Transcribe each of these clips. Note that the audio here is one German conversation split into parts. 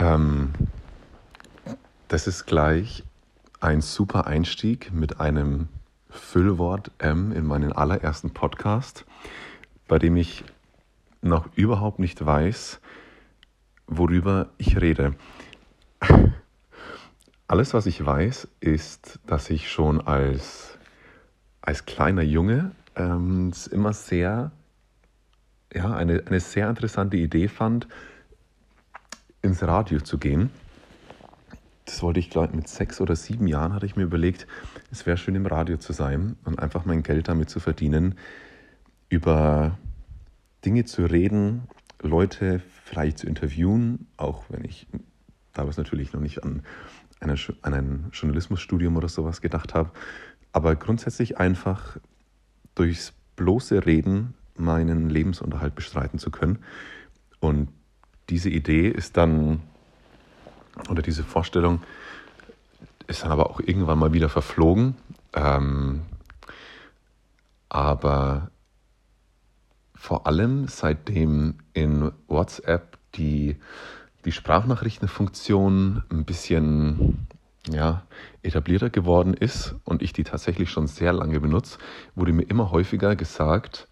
Ähm, das ist gleich ein super Einstieg mit einem Füllwort M in meinen allerersten Podcast, bei dem ich noch überhaupt nicht weiß, worüber ich rede. Alles, was ich weiß, ist, dass ich schon als, als kleiner Junge ähm, immer sehr, ja, eine, eine sehr interessante Idee fand, ins Radio zu gehen. Das wollte ich, glaube mit sechs oder sieben Jahren hatte ich mir überlegt, es wäre schön im Radio zu sein und einfach mein Geld damit zu verdienen, über Dinge zu reden, Leute vielleicht zu interviewen, auch wenn ich damals natürlich noch nicht an, eine, an ein Journalismusstudium oder sowas gedacht habe, aber grundsätzlich einfach durchs bloße Reden meinen Lebensunterhalt bestreiten zu können. Und diese Idee ist dann, oder diese Vorstellung ist dann aber auch irgendwann mal wieder verflogen. Ähm, aber vor allem seitdem in WhatsApp die, die Sprachnachrichtenfunktion ein bisschen ja, etablierter geworden ist und ich die tatsächlich schon sehr lange benutze, wurde mir immer häufiger gesagt,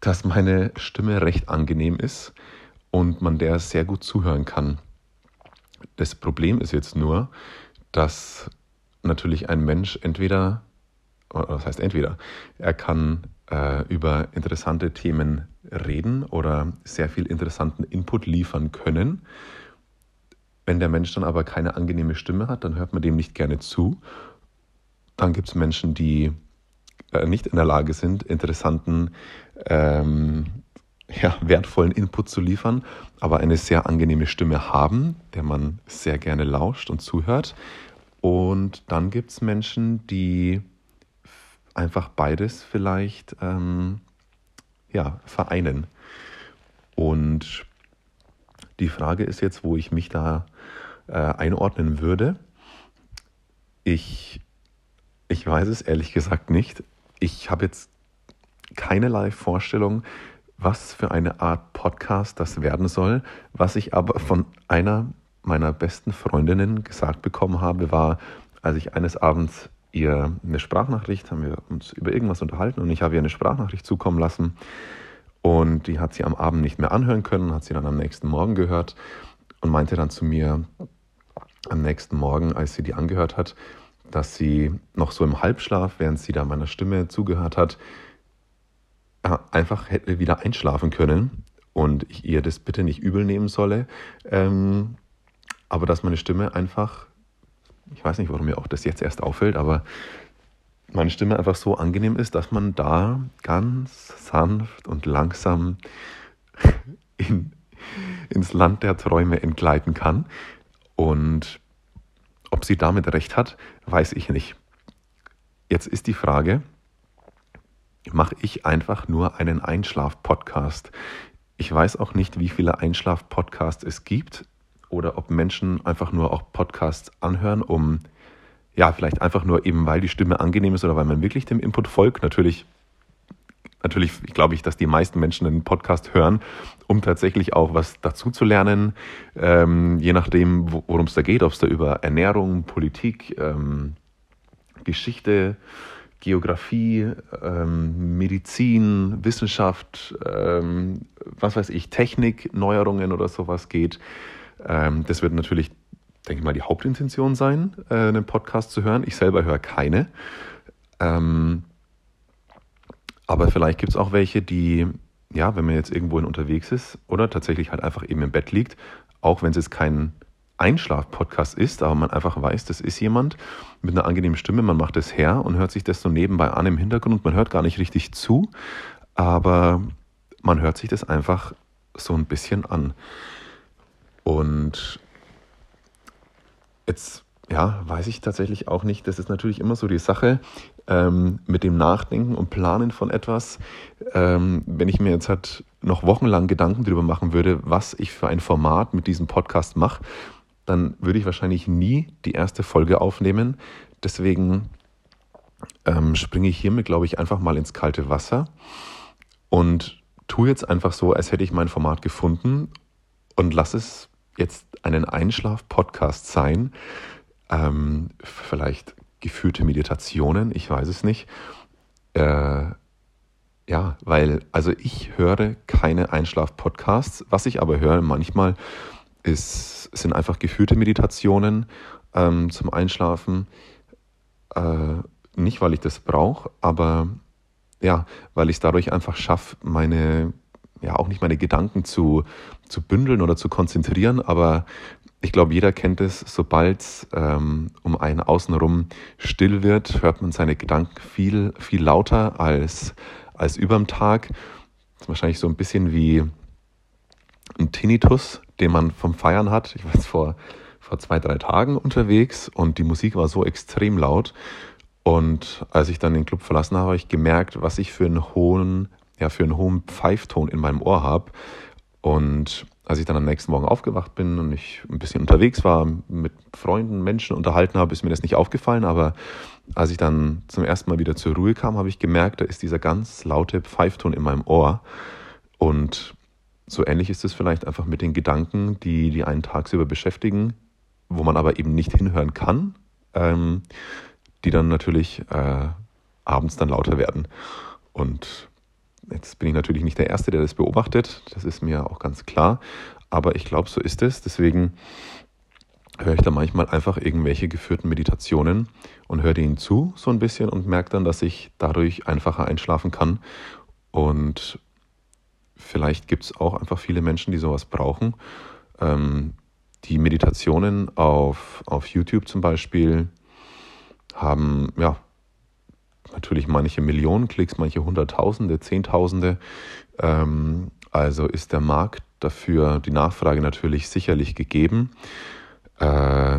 dass meine Stimme recht angenehm ist und man der sehr gut zuhören kann. Das Problem ist jetzt nur, dass natürlich ein Mensch entweder, was heißt entweder, er kann äh, über interessante Themen reden oder sehr viel interessanten Input liefern können. Wenn der Mensch dann aber keine angenehme Stimme hat, dann hört man dem nicht gerne zu. Dann gibt es Menschen, die äh, nicht in der Lage sind, interessanten, ähm, ja, wertvollen Input zu liefern, aber eine sehr angenehme Stimme haben, der man sehr gerne lauscht und zuhört. Und dann gibt es Menschen, die einfach beides vielleicht ähm, ja, vereinen. Und die Frage ist jetzt, wo ich mich da äh, einordnen würde. Ich, ich weiß es ehrlich gesagt nicht. Ich habe jetzt keinerlei Vorstellung, was für eine Art Podcast das werden soll. Was ich aber von einer meiner besten Freundinnen gesagt bekommen habe, war, als ich eines Abends ihr eine Sprachnachricht, haben wir uns über irgendwas unterhalten und ich habe ihr eine Sprachnachricht zukommen lassen und die hat sie am Abend nicht mehr anhören können, hat sie dann am nächsten Morgen gehört und meinte dann zu mir am nächsten Morgen, als sie die angehört hat, dass sie noch so im Halbschlaf, während sie da meiner Stimme zugehört hat, einfach hätte wieder einschlafen können und ich ihr das bitte nicht übel nehmen solle, ähm, aber dass meine Stimme einfach ich weiß nicht, warum mir auch das jetzt erst auffällt, aber meine Stimme einfach so angenehm ist, dass man da ganz sanft und langsam in, ins Land der Träume entgleiten kann. Und ob sie damit recht hat, weiß ich nicht. Jetzt ist die Frage, mache ich einfach nur einen Einschlaf-Podcast? Ich weiß auch nicht, wie viele Einschlaf-Podcasts es gibt oder ob Menschen einfach nur auch Podcasts anhören, um ja, vielleicht einfach nur eben, weil die Stimme angenehm ist oder weil man wirklich dem Input folgt. Natürlich, natürlich glaube ich, dass die meisten Menschen einen Podcast hören, um tatsächlich auch was dazu zu lernen, ähm, je nachdem, worum es da geht, ob es da über Ernährung, Politik, ähm, Geschichte, Geografie, ähm, Medizin, Wissenschaft, ähm, was weiß ich, Technik, Neuerungen oder sowas geht. Ähm, das wird natürlich, denke ich mal, die Hauptintention sein, äh, einen Podcast zu hören. Ich selber höre keine. Ähm, aber vielleicht gibt es auch welche, die, ja, wenn man jetzt irgendwo unterwegs ist oder tatsächlich halt einfach eben im Bett liegt, auch wenn es jetzt kein Einschlaf-Podcast ist, aber man einfach weiß, das ist jemand mit einer angenehmen Stimme, man macht es her und hört sich das so nebenbei an im Hintergrund. Man hört gar nicht richtig zu, aber man hört sich das einfach so ein bisschen an. Und jetzt, ja, weiß ich tatsächlich auch nicht. Das ist natürlich immer so die Sache ähm, mit dem Nachdenken und Planen von etwas. Ähm, wenn ich mir jetzt halt noch wochenlang Gedanken darüber machen würde, was ich für ein Format mit diesem Podcast mache, dann würde ich wahrscheinlich nie die erste Folge aufnehmen. Deswegen ähm, springe ich hiermit, glaube ich, einfach mal ins kalte Wasser und tue jetzt einfach so, als hätte ich mein Format gefunden und lasse es jetzt einen Einschlaf-Podcast sein. Ähm, vielleicht geführte Meditationen, ich weiß es nicht. Äh, ja, weil, also ich höre keine Einschlaf-Podcasts. Was ich aber höre manchmal, ist, sind einfach geführte Meditationen ähm, zum Einschlafen. Äh, nicht, weil ich das brauche, aber ja, weil ich es dadurch einfach schaffe, meine, ja, auch nicht meine Gedanken zu, zu bündeln oder zu konzentrieren, aber ich glaube, jeder kennt es, sobald es ähm, um einen außenrum still wird, hört man seine Gedanken viel, viel lauter als, als überm Tag. Das ist wahrscheinlich so ein bisschen wie ein Tinnitus, den man vom Feiern hat. Ich war jetzt vor, vor zwei, drei Tagen unterwegs und die Musik war so extrem laut. Und als ich dann den Club verlassen habe, habe ich gemerkt, was ich für einen hohen, ja, für einen hohen Pfeifton in meinem Ohr habe. Und als ich dann am nächsten Morgen aufgewacht bin und ich ein bisschen unterwegs war, mit Freunden, Menschen unterhalten habe, ist mir das nicht aufgefallen. Aber als ich dann zum ersten Mal wieder zur Ruhe kam, habe ich gemerkt, da ist dieser ganz laute Pfeifton in meinem Ohr. Und so ähnlich ist es vielleicht einfach mit den Gedanken, die, die einen tagsüber beschäftigen, wo man aber eben nicht hinhören kann, ähm, die dann natürlich äh, abends dann lauter werden. Und jetzt bin ich natürlich nicht der Erste, der das beobachtet, das ist mir auch ganz klar, aber ich glaube, so ist es. Deswegen höre ich da manchmal einfach irgendwelche geführten Meditationen und höre denen zu so ein bisschen und merke dann, dass ich dadurch einfacher einschlafen kann und vielleicht gibt es auch einfach viele Menschen, die sowas brauchen. Ähm, die Meditationen auf, auf YouTube zum Beispiel haben ja natürlich manche Millionen Klicks, manche Hunderttausende, Zehntausende. Ähm, also ist der Markt dafür, die Nachfrage natürlich sicherlich gegeben. Äh,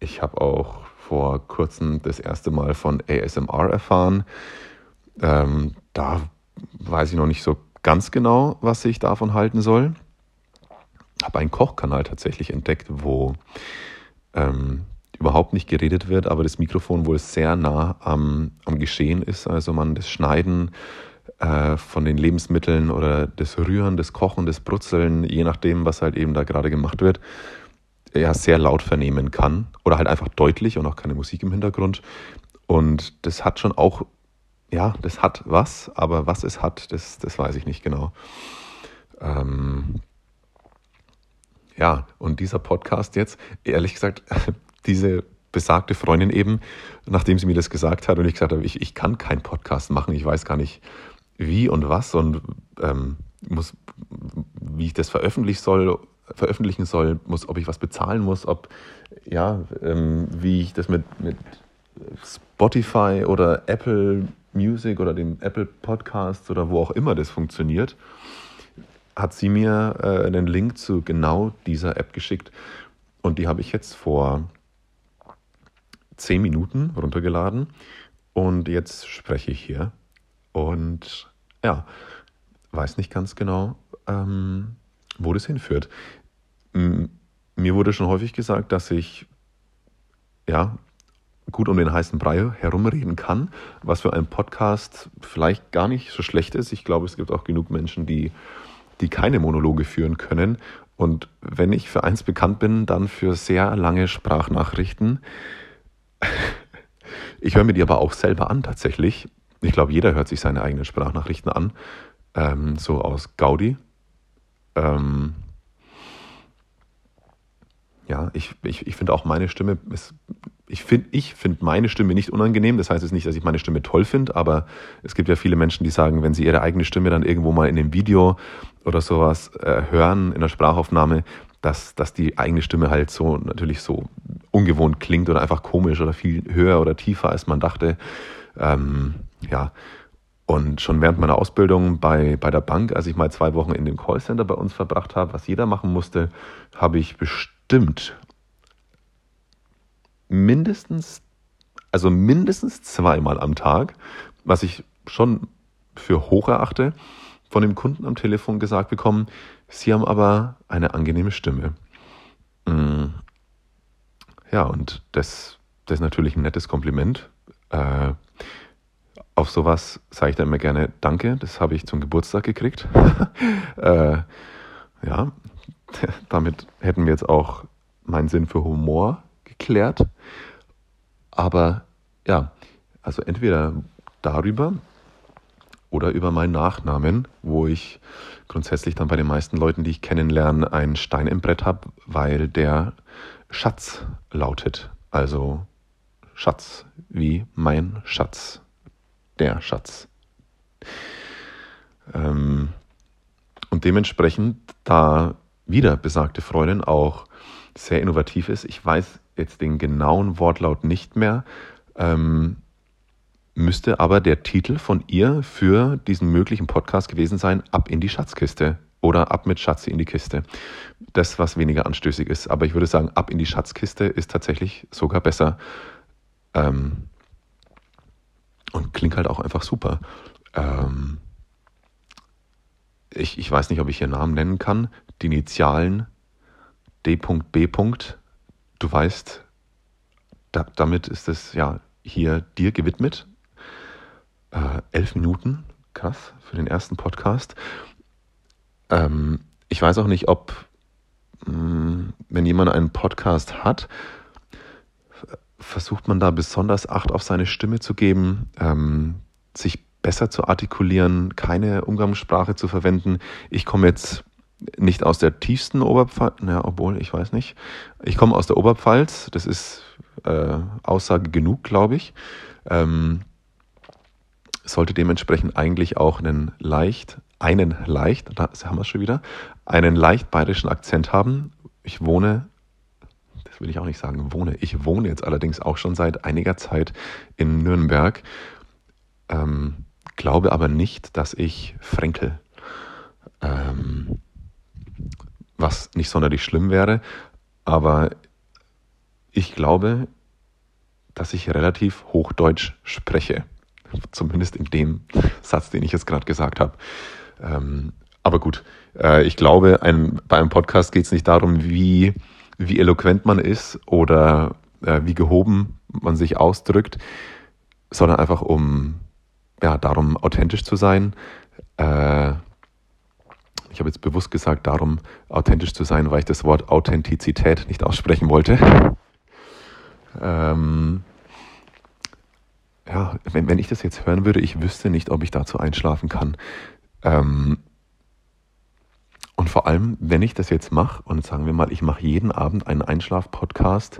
ich habe auch vor kurzem das erste Mal von ASMR erfahren. Ähm, da weiß ich noch nicht so ganz genau, was ich davon halten soll. Habe einen Kochkanal tatsächlich entdeckt, wo ähm, überhaupt nicht geredet wird, aber das Mikrofon wohl sehr nah am, am Geschehen ist. Also man das Schneiden äh, von den Lebensmitteln oder das Rühren, das Kochen, das Brutzeln, je nachdem, was halt eben da gerade gemacht wird, ja sehr laut vernehmen kann oder halt einfach deutlich und auch keine Musik im Hintergrund. Und das hat schon auch ja, das hat was, aber was es hat, das, das weiß ich nicht genau. Ähm, ja, und dieser Podcast jetzt, ehrlich gesagt, diese besagte Freundin eben, nachdem sie mir das gesagt hat und ich gesagt habe, ich, ich kann keinen Podcast machen, ich weiß gar nicht wie und was und ähm, muss, wie ich das veröffentlichen soll, veröffentlichen soll, muss, ob ich was bezahlen muss, ob, ja, ähm, wie ich das mit, mit Spotify oder Apple Music oder dem Apple Podcast oder wo auch immer das funktioniert, hat sie mir äh, einen Link zu genau dieser App geschickt. Und die habe ich jetzt vor zehn Minuten runtergeladen. Und jetzt spreche ich hier. Und ja, weiß nicht ganz genau, ähm, wo das hinführt. Mir wurde schon häufig gesagt, dass ich ja gut um den heißen Brei herumreden kann, was für einen Podcast vielleicht gar nicht so schlecht ist. Ich glaube, es gibt auch genug Menschen, die, die keine Monologe führen können. Und wenn ich für eins bekannt bin, dann für sehr lange Sprachnachrichten. Ich höre mir die aber auch selber an tatsächlich. Ich glaube, jeder hört sich seine eigenen Sprachnachrichten an, ähm, so aus Gaudi. Ähm, ja, ich, ich, ich finde auch meine Stimme ist ich finde ich find meine Stimme nicht unangenehm. Das heißt jetzt nicht, dass ich meine Stimme toll finde, aber es gibt ja viele Menschen, die sagen, wenn sie ihre eigene Stimme dann irgendwo mal in einem Video oder sowas äh, hören, in der Sprachaufnahme, dass, dass die eigene Stimme halt so natürlich so ungewohnt klingt oder einfach komisch oder viel höher oder tiefer, als man dachte. Ähm, ja. Und schon während meiner Ausbildung bei, bei der Bank, als ich mal zwei Wochen in dem Callcenter bei uns verbracht habe, was jeder machen musste, habe ich bestimmt mindestens, also mindestens zweimal am Tag, was ich schon für hoch erachte, von dem Kunden am Telefon gesagt bekommen, Sie haben aber eine angenehme Stimme. Mm. Ja, und das, das ist natürlich ein nettes Kompliment. Äh, auf sowas sage ich dann immer gerne Danke, das habe ich zum Geburtstag gekriegt. äh, Ja, damit hätten wir jetzt auch meinen Sinn für Humor geklärt. Aber ja, also entweder darüber oder über meinen Nachnamen, wo ich grundsätzlich dann bei den meisten Leuten, die ich kennenlerne, einen Stein im Brett habe, weil der Schatz lautet. Also Schatz wie mein Schatz. Der Schatz. Ähm, und dementsprechend, da wieder besagte Freundin auch sehr innovativ ist, ich weiß jetzt den genauen Wortlaut nicht mehr, ähm, müsste aber der Titel von ihr für diesen möglichen Podcast gewesen sein, Ab in die Schatzkiste oder Ab mit Schatzi in die Kiste. Das, was weniger anstößig ist. Aber ich würde sagen, Ab in die Schatzkiste ist tatsächlich sogar besser. Ähm, und klingt halt auch einfach super. Ähm, ich, ich weiß nicht, ob ich hier Namen nennen kann. Die Initialen D.B. Du weißt, da, damit ist es ja hier dir gewidmet. Äh, elf Minuten, krass, für den ersten Podcast. Ähm, ich weiß auch nicht, ob, mh, mm, wenn jemand einen Podcast hat, versucht man da besonders Acht auf seine Stimme zu geben, ähm, sich besser zu artikulieren, keine Umgangssprache zu verwenden. Ich komme jetzt nicht aus der tiefsten Oberpfalz, ja, obwohl, ich weiß nicht. Ich komme aus der Oberpfalz, das ist äh, Aussage genug, glaube ich. Ähm, sollte dementsprechend eigentlich auch einen leicht, einen leicht, da haben wir es schon wieder, einen leicht bayerischen Akzent haben. Ich wohne, das will ich auch nicht sagen, wohne, ich wohne jetzt allerdings auch schon seit einiger Zeit in Nürnberg, ähm, glaube aber nicht, dass ich Fränkel, ähm, was nicht sonderlich schlimm wäre, aber ich glaube, dass ich relativ Hochdeutsch spreche. Zumindest in dem Satz, den ich jetzt gerade gesagt habe. Ähm, aber gut, äh, ich glaube, ein, bei einem Podcast geht es nicht darum, wie, wie eloquent man ist oder äh, wie gehoben man sich ausdrückt, sondern einfach um ja, darum, authentisch zu sein. Äh, ich habe jetzt bewusst gesagt, darum authentisch zu sein, weil ich das Wort Authentizität nicht aussprechen wollte. Ähm, ja, wenn, wenn ich das jetzt hören würde, ich wüsste nicht, ob ich dazu einschlafen kann. Ähm, und vor allem, wenn ich das jetzt mache, und sagen wir mal, ich mache jeden Abend einen Einschlaf-Podcast,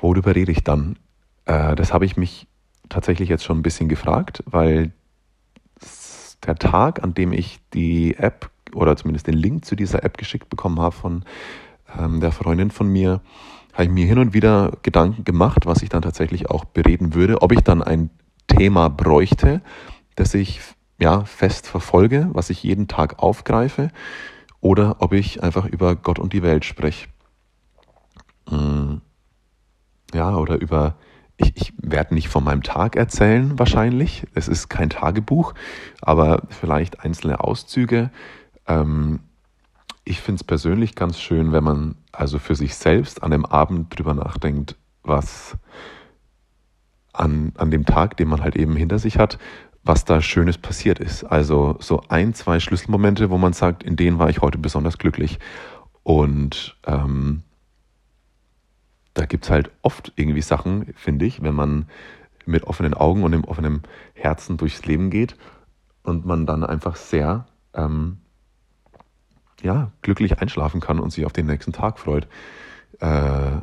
worüber rede ich dann? Äh, das habe ich mich tatsächlich jetzt schon ein bisschen gefragt, weil der Tag, an dem ich die App oder zumindest den Link zu dieser App geschickt bekommen habe von ähm, der Freundin von mir, habe ich mir hin und wieder Gedanken gemacht, was ich dann tatsächlich auch bereden würde, ob ich dann ein Thema bräuchte, das ich ja fest verfolge, was ich jeden Tag aufgreife, oder ob ich einfach über Gott und die Welt spreche. Hm. Ja, oder über, ich, ich werde nicht von meinem Tag erzählen wahrscheinlich, es ist kein Tagebuch, aber vielleicht einzelne Auszüge. Ähm, ich finde es persönlich ganz schön, wenn man also für sich selbst an dem Abend drüber nachdenkt, was an, an dem Tag, den man halt eben hinter sich hat, was da Schönes passiert ist. Also so ein, zwei Schlüsselmomente, wo man sagt, in denen war ich heute besonders glücklich. Und ähm, da gibt es halt oft irgendwie Sachen, finde ich, wenn man mit offenen Augen und dem offenen Herzen durchs Leben geht und man dann einfach sehr ähm, ja, glücklich einschlafen kann und sich auf den nächsten Tag freut. Äh,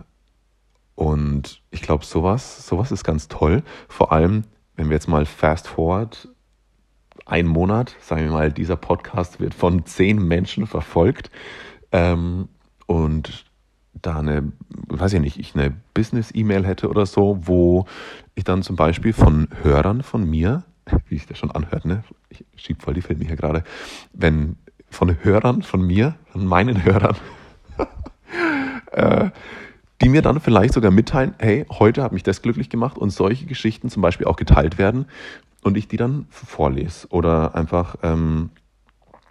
und ich glaube, sowas, sowas ist ganz toll. Vor allem, wenn wir jetzt mal fast forward, ein Monat, sagen wir mal, dieser Podcast wird von zehn Menschen verfolgt. Ähm, und da eine, weiß ich nicht, ich eine Business-E-Mail hätte oder so, wo ich dann zum Beispiel von Hörern von mir, wie sich das schon anhört, ne? Ich schieb voll die Filme hier gerade, wenn von Hörern von mir, von meinen Hörern, äh, die mir dann vielleicht sogar mitteilen, hey, heute hat mich das glücklich gemacht und solche Geschichten zum Beispiel auch geteilt werden und ich die dann vorlese oder einfach ähm,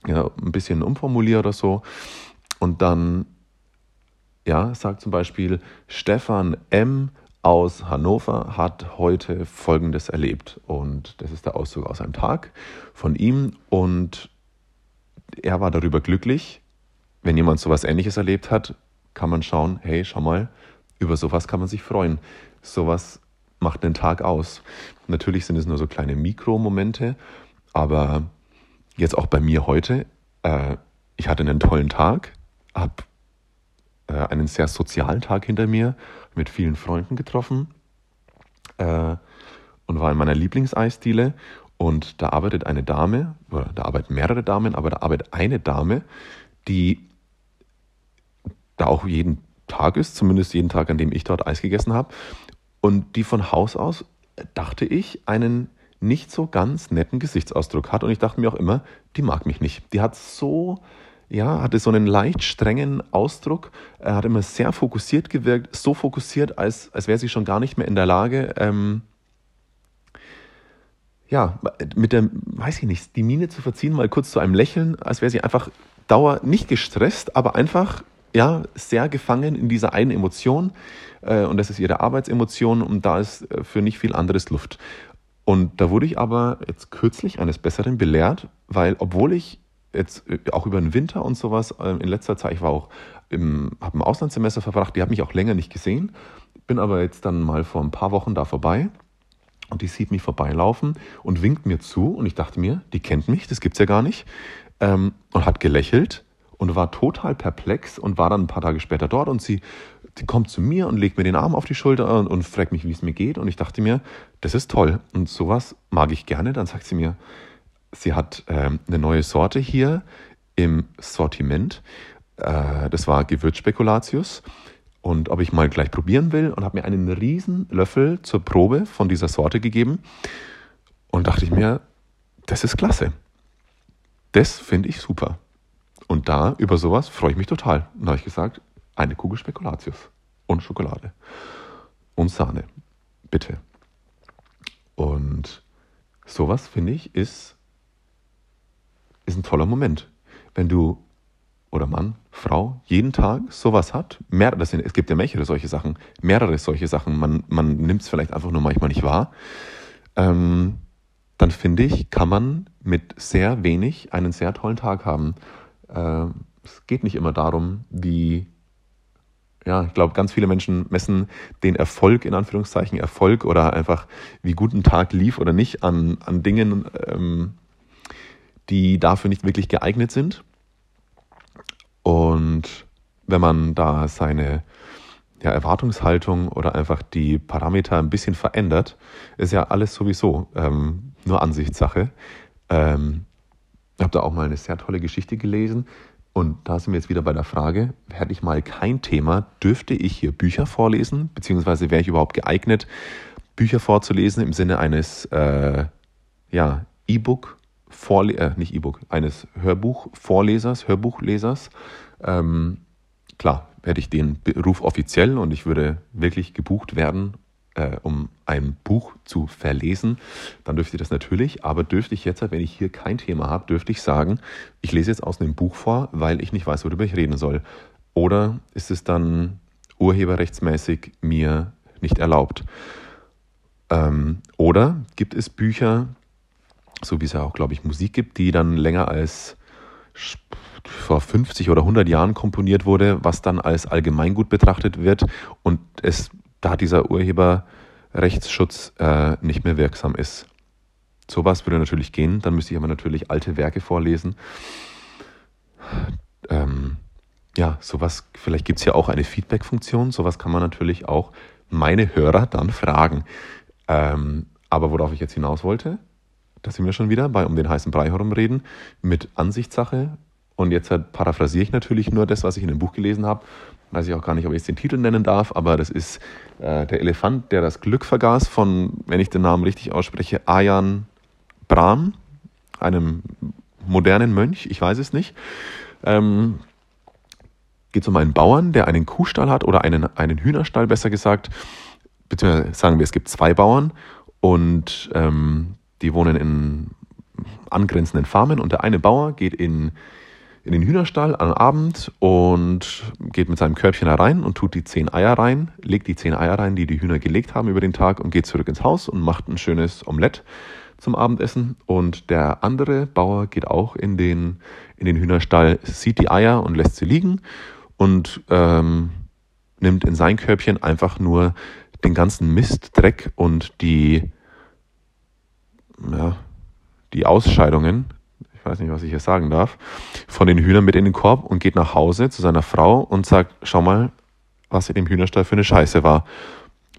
ja, ein bisschen umformuliere oder so und dann ja, sagt zum Beispiel Stefan M. aus Hannover hat heute Folgendes erlebt und das ist der Auszug aus einem Tag von ihm und er war darüber glücklich. Wenn jemand sowas ähnliches erlebt hat, kann man schauen, hey, schau mal, über sowas kann man sich freuen. Sowas macht den Tag aus. Natürlich sind es nur so kleine Mikromomente, aber jetzt auch bei mir heute, äh, ich hatte einen tollen Tag, habe äh, einen sehr sozialen Tag hinter mir, mit vielen Freunden getroffen äh, und war in meiner Lieblingseisdiele. Und da arbeitet eine Dame, oder da arbeiten mehrere Damen, aber da arbeitet eine Dame, die da auch jeden Tag ist, zumindest jeden Tag, an dem ich dort Eis gegessen habe. Und die von Haus aus, dachte ich, einen nicht so ganz netten Gesichtsausdruck hat. Und ich dachte mir auch immer, die mag mich nicht. Die hat so, ja, hatte so einen leicht strengen Ausdruck. Er hat immer sehr fokussiert gewirkt, so fokussiert, als, als wäre sie schon gar nicht mehr in der Lage, ähm, ja, mit der, weiß ich nicht, die Miene zu verziehen, mal kurz zu einem Lächeln, als wäre sie einfach dauer nicht gestresst, aber einfach ja, sehr gefangen in dieser einen Emotion. Äh, und das ist ihre Arbeitsemotion und da ist äh, für nicht viel anderes Luft. Und da wurde ich aber jetzt kürzlich eines Besseren belehrt, weil obwohl ich jetzt äh, auch über den Winter und sowas in letzter Zeit, ich war auch im, habe Auslandssemester verbracht, die hat mich auch länger nicht gesehen, bin aber jetzt dann mal vor ein paar Wochen da vorbei und die sieht mich vorbeilaufen und winkt mir zu und ich dachte mir, die kennt mich, das gibt's ja gar nicht ähm, und hat gelächelt und war total perplex und war dann ein paar Tage später dort und sie, sie kommt zu mir und legt mir den Arm auf die Schulter und, und fragt mich, wie es mir geht und ich dachte mir, das ist toll und sowas mag ich gerne. Dann sagt sie mir, sie hat äh, eine neue Sorte hier im Sortiment. Äh, das war Gewürzspekulatius und ob ich mal gleich probieren will und habe mir einen riesen Löffel zur Probe von dieser Sorte gegeben und dachte ich mir, das ist klasse. Das finde ich super. Und da, über sowas, freue ich mich total. Und da habe ich gesagt, eine Kugel Spekulatius und Schokolade und Sahne. Bitte. Und sowas, finde ich, ist, ist ein toller Moment. Wenn du oder Mann, Frau jeden Tag sowas hat, mehrere, sind, es gibt ja mehrere solche Sachen, mehrere solche Sachen, man, man nimmt es vielleicht einfach nur manchmal nicht wahr, ähm, dann finde ich, kann man mit sehr wenig einen sehr tollen Tag haben. Äh, es geht nicht immer darum, wie, ja, ich glaube, ganz viele Menschen messen den Erfolg, in Anführungszeichen, Erfolg oder einfach, wie gut ein Tag lief oder nicht, an, an Dingen, ähm, die dafür nicht wirklich geeignet sind. Und wenn man da seine ja, Erwartungshaltung oder einfach die Parameter ein bisschen verändert, ist ja alles sowieso ähm, nur Ansichtssache. Ähm, habe da auch mal eine sehr tolle Geschichte gelesen. Und da sind wir jetzt wieder bei der Frage, hätte ich mal kein Thema, dürfte ich hier Bücher vorlesen, beziehungsweise wäre ich überhaupt geeignet, Bücher vorzulesen im Sinne eines äh, ja, E-Book, äh, nicht E-Book, eines Hörbuch-Vorlesers, Hörbuchlesers. Ähm, klar, hätte ich den Beruf offiziell und ich würde wirklich gebucht werden äh, um ein Buch zu verlesen, dann dürfte ich das natürlich, aber dürfte ich jetzt, wenn ich hier kein Thema habe, dürfte ich sagen, ich lese jetzt aus einem Buch vor, weil ich nicht weiß, worüber ich reden soll. Oder ist es dann urheberrechtsmäßig mir nicht erlaubt? Ähm, oder gibt es Bücher, so wie es ja auch, glaube ich, Musik gibt, die dann länger als vor 50 oder 100 Jahren komponiert wurde, was dann als Allgemeingut betrachtet wird und es da dieser Urheberrechtsschutz äh, nicht mehr wirksam ist. Sowas würde natürlich gehen, dann müsste ich aber natürlich alte Werke vorlesen. Ähm, ja, sowas, vielleicht gibt es ja auch eine Feedback-Funktion, sowas kann man natürlich auch meine Hörer dann fragen. Ähm, aber worauf ich jetzt hinaus wollte, da sind wir schon wieder bei um den heißen Brei herum reden, mit Ansichtssache. Und jetzt paraphrasiere ich natürlich nur das, was ich in dem Buch gelesen habe weiß ich auch gar nicht, ob ich jetzt den Titel nennen darf, aber das ist äh, Der Elefant, der das Glück vergaß von, wenn ich den Namen richtig ausspreche, Ayan Brahm, einem modernen Mönch, ich weiß es nicht. Ähm, geht es um einen Bauern, der einen Kuhstall hat oder einen, einen Hühnerstall, besser gesagt. Beziehungsweise sagen wir, es gibt zwei Bauern und ähm, die wohnen in angrenzenden Farmen und der eine Bauer geht in in den Hühnerstall am Abend und geht mit seinem Körbchen herein und tut die zehn Eier rein, legt die zehn Eier rein, die die Hühner gelegt haben über den Tag und geht zurück ins Haus und macht ein schönes Omelett zum Abendessen. Und der andere Bauer geht auch in den, in den Hühnerstall, sieht die Eier und lässt sie liegen und ähm, nimmt in sein Körbchen einfach nur den ganzen Mist, Dreck und die, ja, die Ausscheidungen, ich weiß nicht, was ich hier sagen darf, von den Hühnern mit in den Korb und geht nach Hause zu seiner Frau und sagt, schau mal, was in dem Hühnerstall für eine Scheiße war.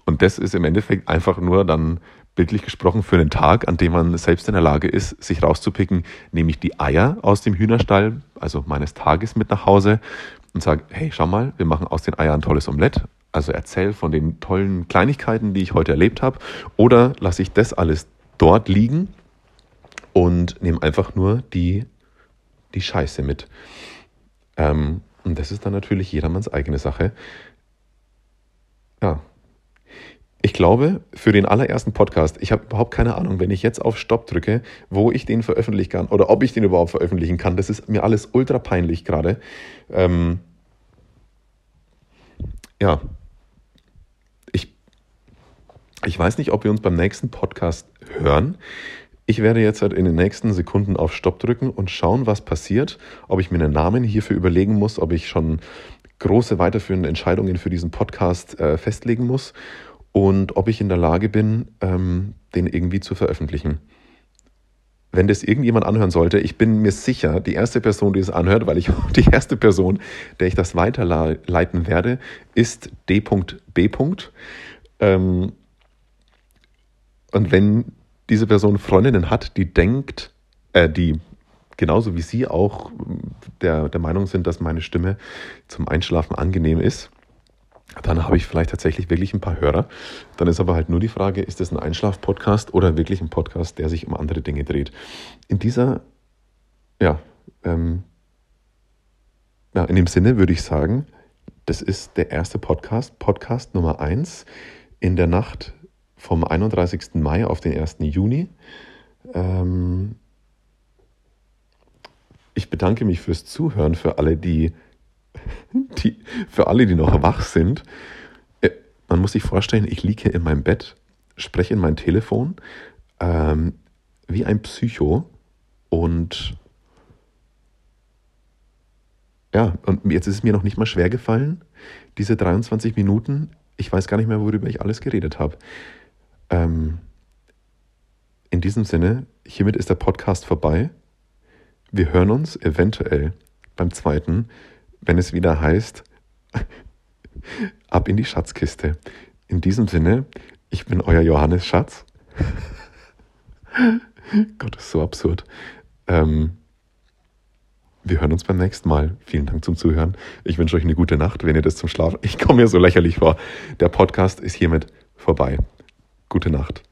Und das ist im Endeffekt einfach nur dann bildlich gesprochen für einen Tag, an dem man selbst in der Lage ist, sich rauszupicken, nehme ich die Eier aus dem Hühnerstall, also meines Tages mit nach Hause und sage, hey, schau mal, wir machen aus den Eiern ein tolles Omelett. Also erzähl von den tollen Kleinigkeiten, die ich heute erlebt habe. Oder lasse ich das alles dort liegen und nehme einfach nur die, die Scheiße mit. Ähm, und das ist dann natürlich jedermanns eigene Sache. Ja. Ich glaube, für den allerersten Podcast, ich habe überhaupt keine Ahnung, wenn ich jetzt auf Stopp drücke, wo ich den veröffentlichen kann oder ob ich den überhaupt veröffentlichen kann. Das ist mir alles ultra peinlich gerade. Ähm, ja, ich, ich weiß nicht, ob wir uns beim nächsten Podcast hören. Ich werde jetzt halt in den nächsten Sekunden auf Stopp drücken und schauen, was passiert, ob ich mir einen Namen hierfür überlegen muss, ob ich schon große weiterführende Entscheidungen für diesen Podcast äh, festlegen muss und ob ich in der Lage bin, ähm, den irgendwie zu veröffentlichen wenn das irgendjemand anhören sollte, ich bin mir sicher, die erste Person, die es anhört, weil ich die erste Person, der ich das weiterleiten werde, ist D.B. Ähm, und wenn diese Person Freundinnen hat, die denkt, äh, die genauso wie Sie auch der, der Meinung sind, dass meine Stimme zum Einschlafen angenehm ist, dann habe ich vielleicht tatsächlich wirklich ein paar Hörer. Dann ist aber halt nur die Frage, ist das ein Einschlaf-Podcast oder wirklich ein Podcast, der sich um andere Dinge dreht? In dieser, ja, ähm, ja, in dem Sinne würde ich sagen, das ist der erste Podcast, Podcast Nummer 1 in der Nacht vom 31. Mai auf den 1. Juni. Ähm, ich bedanke mich fürs Zuhören, für alle, die die, für alle, die noch wach sind, äh, man muss sich vorstellen, ich liege in meinem Bett, spreche in mein Telefon ähm, wie ein Psycho und ja, und jetzt ist es mir noch nicht mal schwer gefallen, diese 23 Minuten, ich weiß gar nicht mehr, worüber ich alles geredet habe. Ähm, in diesem Sinne, hiermit ist der Podcast vorbei. Wir hören uns eventuell beim zweiten wenn es wieder heißt, ab in die Schatzkiste. In diesem Sinne, ich bin euer Johannes Schatz. Gott, ist so absurd. Ähm, wir hören uns beim nächsten Mal. Vielen Dank zum Zuhören. Ich wünsche euch eine gute Nacht, wenn ihr das zum Schlafen. Ich komme mir so lächerlich vor. Der Podcast ist hiermit vorbei. Gute Nacht.